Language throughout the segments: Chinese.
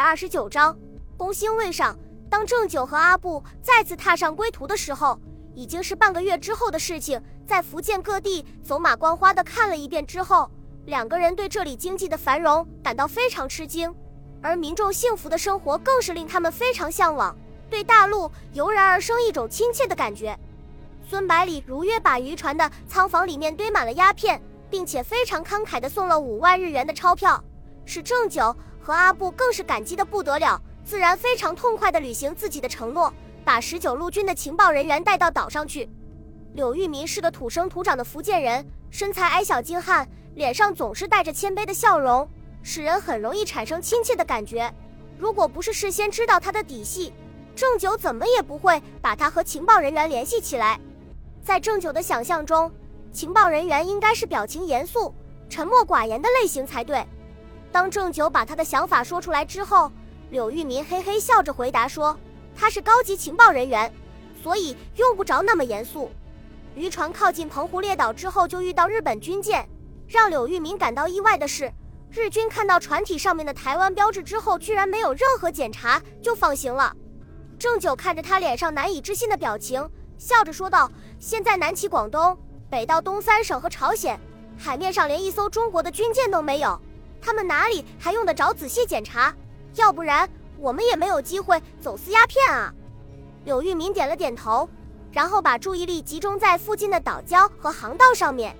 二十九章，攻心未上。当郑九和阿布再次踏上归途的时候，已经是半个月之后的事情。在福建各地走马观花的看了一遍之后，两个人对这里经济的繁荣感到非常吃惊，而民众幸福的生活更是令他们非常向往，对大陆油然而生一种亲切的感觉。孙百里如约把渔船的仓房里面堆满了鸦片，并且非常慷慨地送了五万日元的钞票，使郑九和阿布更是感激的不得了，自然非常痛快地履行自己的承诺，把十九路军的情报人员带到岛上去。柳玉民是个土生土长的福建人，身材矮小精悍，脸上总是带着谦卑的笑容，使人很容易产生亲切的感觉。如果不是事先知道他的底细，郑九怎么也不会把他和情报人员联系起来。在郑九的想象中，情报人员应该是表情严肃、沉默寡言的类型才对。当郑九把他的想法说出来之后，柳玉民嘿嘿笑着回答说：“他是高级情报人员，所以用不着那么严肃。”渔船靠近澎湖列岛之后，就遇到日本军舰。让柳玉民感到意外的是，日军看到船体上面的台湾标志之后，居然没有任何检查就放行了。郑九看着他脸上难以置信的表情。笑着说道：“现在南起广东，北到东三省和朝鲜，海面上连一艘中国的军舰都没有，他们哪里还用得着仔细检查？要不然我们也没有机会走私鸦片啊。”柳玉民点了点头，然后把注意力集中在附近的岛礁和航道上面。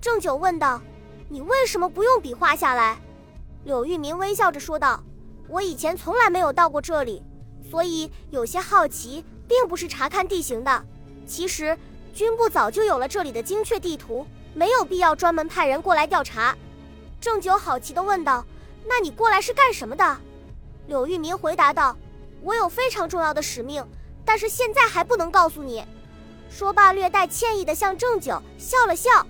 郑九问道：“你为什么不用笔画下来？”柳玉民微笑着说道：“我以前从来没有到过这里，所以有些好奇，并不是查看地形的。”其实，军部早就有了这里的精确地图，没有必要专门派人过来调查。郑九好奇地问道：“那你过来是干什么的？”柳玉民回答道：“我有非常重要的使命，但是现在还不能告诉你。”说罢，略带歉意地向郑九笑了笑。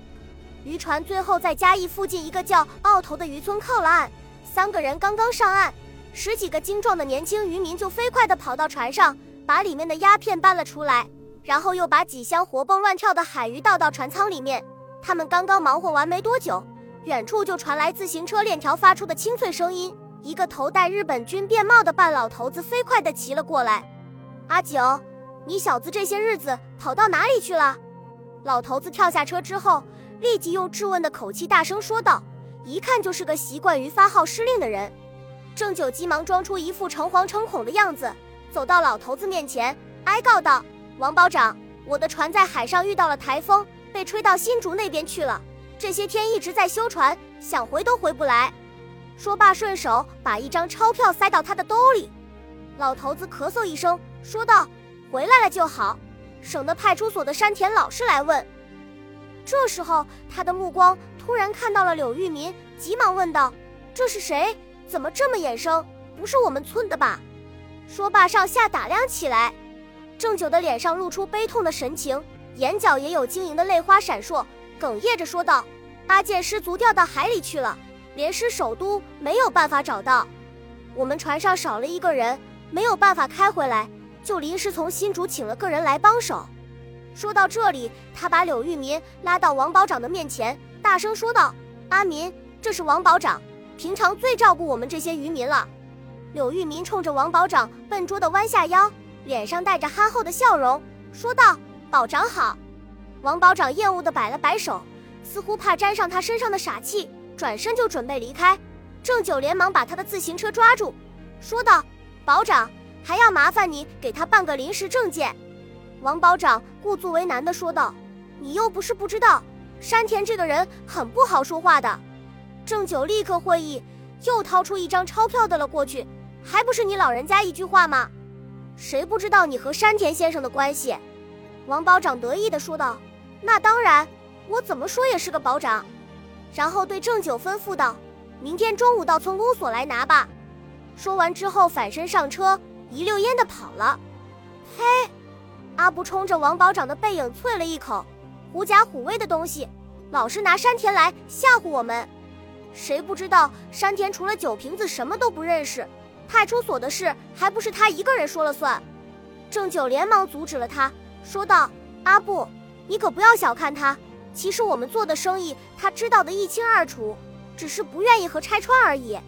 渔船最后在嘉义附近一个叫澳头的渔村靠了岸，三个人刚刚上岸，十几个精壮的年轻渔民就飞快地跑到船上，把里面的鸦片搬了出来。然后又把几箱活蹦乱跳的海鱼倒到船舱里面。他们刚刚忙活完没多久，远处就传来自行车链条发出的清脆声音。一个头戴日本军便帽的半老头子飞快地骑了过来。阿九，你小子这些日子跑到哪里去了？老头子跳下车之后，立即用质问的口气大声说道，一看就是个习惯于发号施令的人。郑九急忙装出一副诚惶诚恐的样子，走到老头子面前，哀告道。王保长，我的船在海上遇到了台风，被吹到新竹那边去了。这些天一直在修船，想回都回不来。说罢，顺手把一张钞票塞到他的兜里。老头子咳嗽一声，说道：“回来了就好，省得派出所的山田老师来问。”这时候，他的目光突然看到了柳玉民，急忙问道：“这是谁？怎么这么眼生？不是我们村的吧？”说罢，上下打量起来。郑九的脸上露出悲痛的神情，眼角也有晶莹的泪花闪烁，哽咽着说道：“阿健失足掉到海里去了，连失首都没有办法找到。我们船上少了一个人，没有办法开回来，就临时从新竹请了个人来帮手。”说到这里，他把柳玉民拉到王保长的面前，大声说道：“阿民，这是王保长，平常最照顾我们这些渔民了。”柳玉民冲着王保长笨拙地弯下腰。脸上带着憨厚的笑容，说道：“保长好。”王保长厌恶地摆了摆手，似乎怕沾上他身上的傻气，转身就准备离开。郑九连忙把他的自行车抓住，说道：“保长，还要麻烦你给他办个临时证件。”王保长故作为难地说道：“你又不是不知道，山田这个人很不好说话的。”郑九立刻会意，又掏出一张钞票递了过去，还不是你老人家一句话吗？谁不知道你和山田先生的关系？王保长得意地说道：“那当然，我怎么说也是个保长。”然后对郑九吩咐道：“明天中午到村公所来拿吧。”说完之后反身上车，一溜烟的跑了。嘿，阿布冲着王保长的背影啐了一口：“狐假虎威的东西，老是拿山田来吓唬我们。谁不知道山田除了酒瓶子什么都不认识？”派出所的事还不是他一个人说了算？郑九连忙阻止了他，说道：“阿布，你可不要小看他。其实我们做的生意，他知道的一清二楚，只是不愿意和拆穿而已。”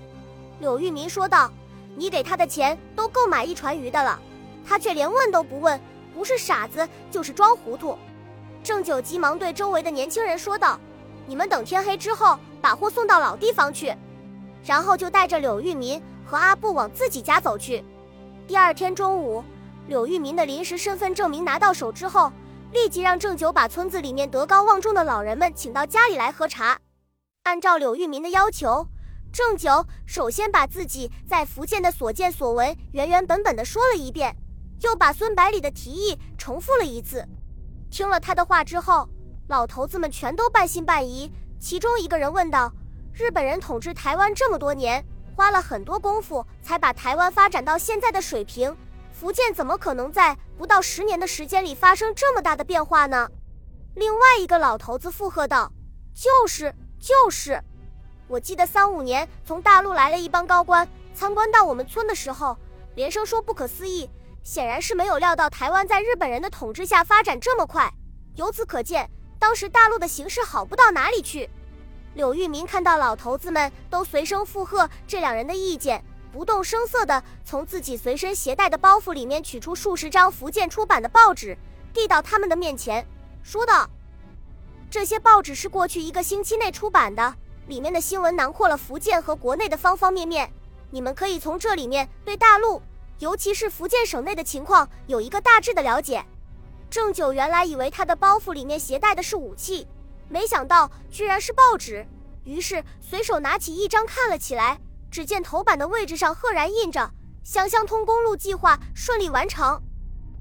柳玉民说道：“你给他的钱都够买一船鱼的了，他却连问都不问，不是傻子就是装糊涂。郑九急忙对周围的年轻人说道：“你们等天黑之后把货送到老地方去。”然后就带着柳玉民和阿布往自己家走去。第二天中午，柳玉民的临时身份证明拿到手之后，立即让郑九把村子里面德高望重的老人们请到家里来喝茶。按照柳玉民的要求。郑九首先把自己在福建的所见所闻原原本本的说了一遍，又把孙百里的提议重复了一次。听了他的话之后，老头子们全都半信半疑。其中一个人问道：“日本人统治台湾这么多年，花了很多功夫才把台湾发展到现在的水平，福建怎么可能在不到十年的时间里发生这么大的变化呢？”另外一个老头子附和道：“就是就是。”我记得三五年从大陆来了一帮高官参观到我们村的时候，连声说不可思议，显然是没有料到台湾在日本人的统治下发展这么快。由此可见，当时大陆的形势好不到哪里去。柳玉民看到老头子们都随声附和这两人的意见，不动声色地从自己随身携带的包袱里面取出数十张福建出版的报纸，递到他们的面前，说道：“这些报纸是过去一个星期内出版的。”里面的新闻囊括了福建和国内的方方面面，你们可以从这里面对大陆，尤其是福建省内的情况有一个大致的了解。郑九原来以为他的包袱里面携带的是武器，没想到居然是报纸，于是随手拿起一张看了起来。只见头版的位置上赫然印着“湘乡通公路计划顺利完成”，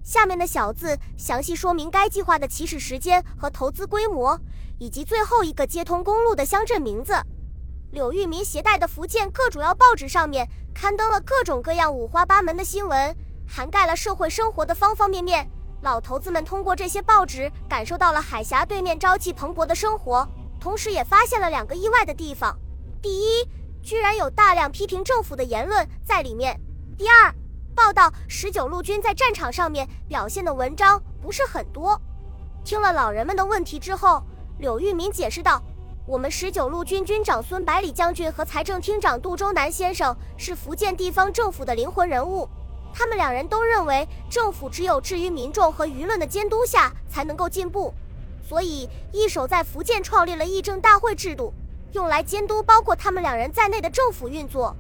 下面的小字详细说明该计划的起始时间和投资规模。以及最后一个接通公路的乡镇名字，柳玉民携带的福建各主要报纸上面刊登了各种各样五花八门的新闻，涵盖了社会生活的方方面面。老头子们通过这些报纸感受到了海峡对面朝气蓬勃的生活，同时也发现了两个意外的地方：第一，居然有大量批评政府的言论在里面；第二，报道十九路军在战场上面表现的文章不是很多。听了老人们的问题之后。柳玉民解释道：“我们十九路军军长孙百里将军和财政厅长杜周南先生是福建地方政府的灵魂人物，他们两人都认为政府只有置于民众和舆论的监督下才能够进步，所以一手在福建创立了议政大会制度，用来监督包括他们两人在内的政府运作。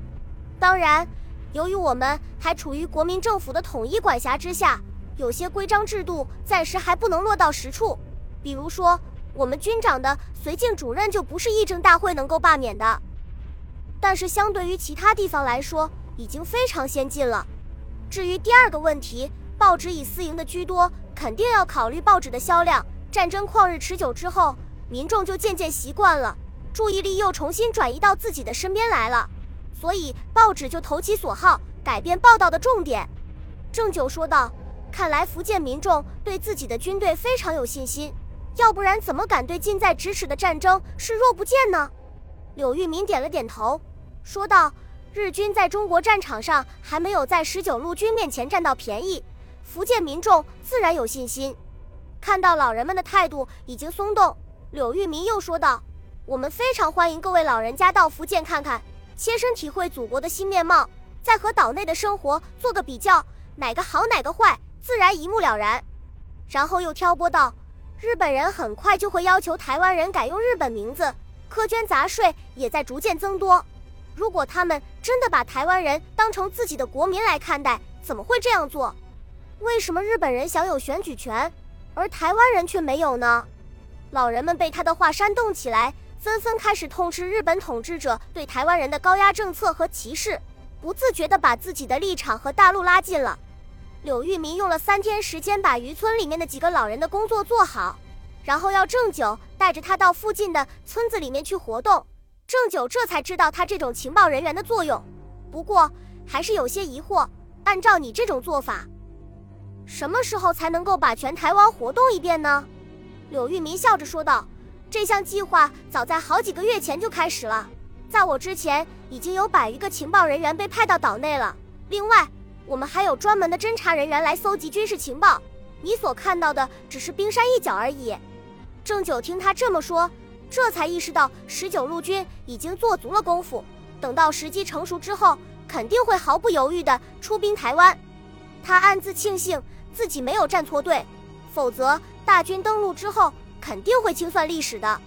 当然，由于我们还处于国民政府的统一管辖之下，有些规章制度暂时还不能落到实处，比如说。”我们军长的绥靖主任就不是议政大会能够罢免的，但是相对于其他地方来说，已经非常先进了。至于第二个问题，报纸以私营的居多，肯定要考虑报纸的销量。战争旷日持久之后，民众就渐渐习惯了，注意力又重新转移到自己的身边来了，所以报纸就投其所好，改变报道的重点。郑九说道：“看来福建民众对自己的军队非常有信心。”要不然怎么敢对近在咫尺的战争视若不见呢？柳玉民点了点头，说道：“日军在中国战场上还没有在十九路军面前占到便宜，福建民众自然有信心。”看到老人们的态度已经松动，柳玉民又说道：“我们非常欢迎各位老人家到福建看看，切身体会祖国的新面貌，再和岛内的生活做个比较，哪个好哪个坏，自然一目了然。”然后又挑拨道。日本人很快就会要求台湾人改用日本名字，苛捐杂税也在逐渐增多。如果他们真的把台湾人当成自己的国民来看待，怎么会这样做？为什么日本人享有选举权，而台湾人却没有呢？老人们被他的话煽动起来，纷纷开始痛斥日本统治者对台湾人的高压政策和歧视，不自觉地把自己的立场和大陆拉近了。柳玉民用了三天时间把渔村里面的几个老人的工作做好，然后要郑九带着他到附近的村子里面去活动。郑九这才知道他这种情报人员的作用，不过还是有些疑惑。按照你这种做法，什么时候才能够把全台湾活动一遍呢？柳玉民笑着说道：“这项计划早在好几个月前就开始了，在我之前已经有百余个情报人员被派到岛内了。另外。”我们还有专门的侦查人员来搜集军事情报，你所看到的只是冰山一角而已。郑九听他这么说，这才意识到十九路军已经做足了功夫，等到时机成熟之后，肯定会毫不犹豫地出兵台湾。他暗自庆幸自己没有站错队，否则大军登陆之后肯定会清算历史的。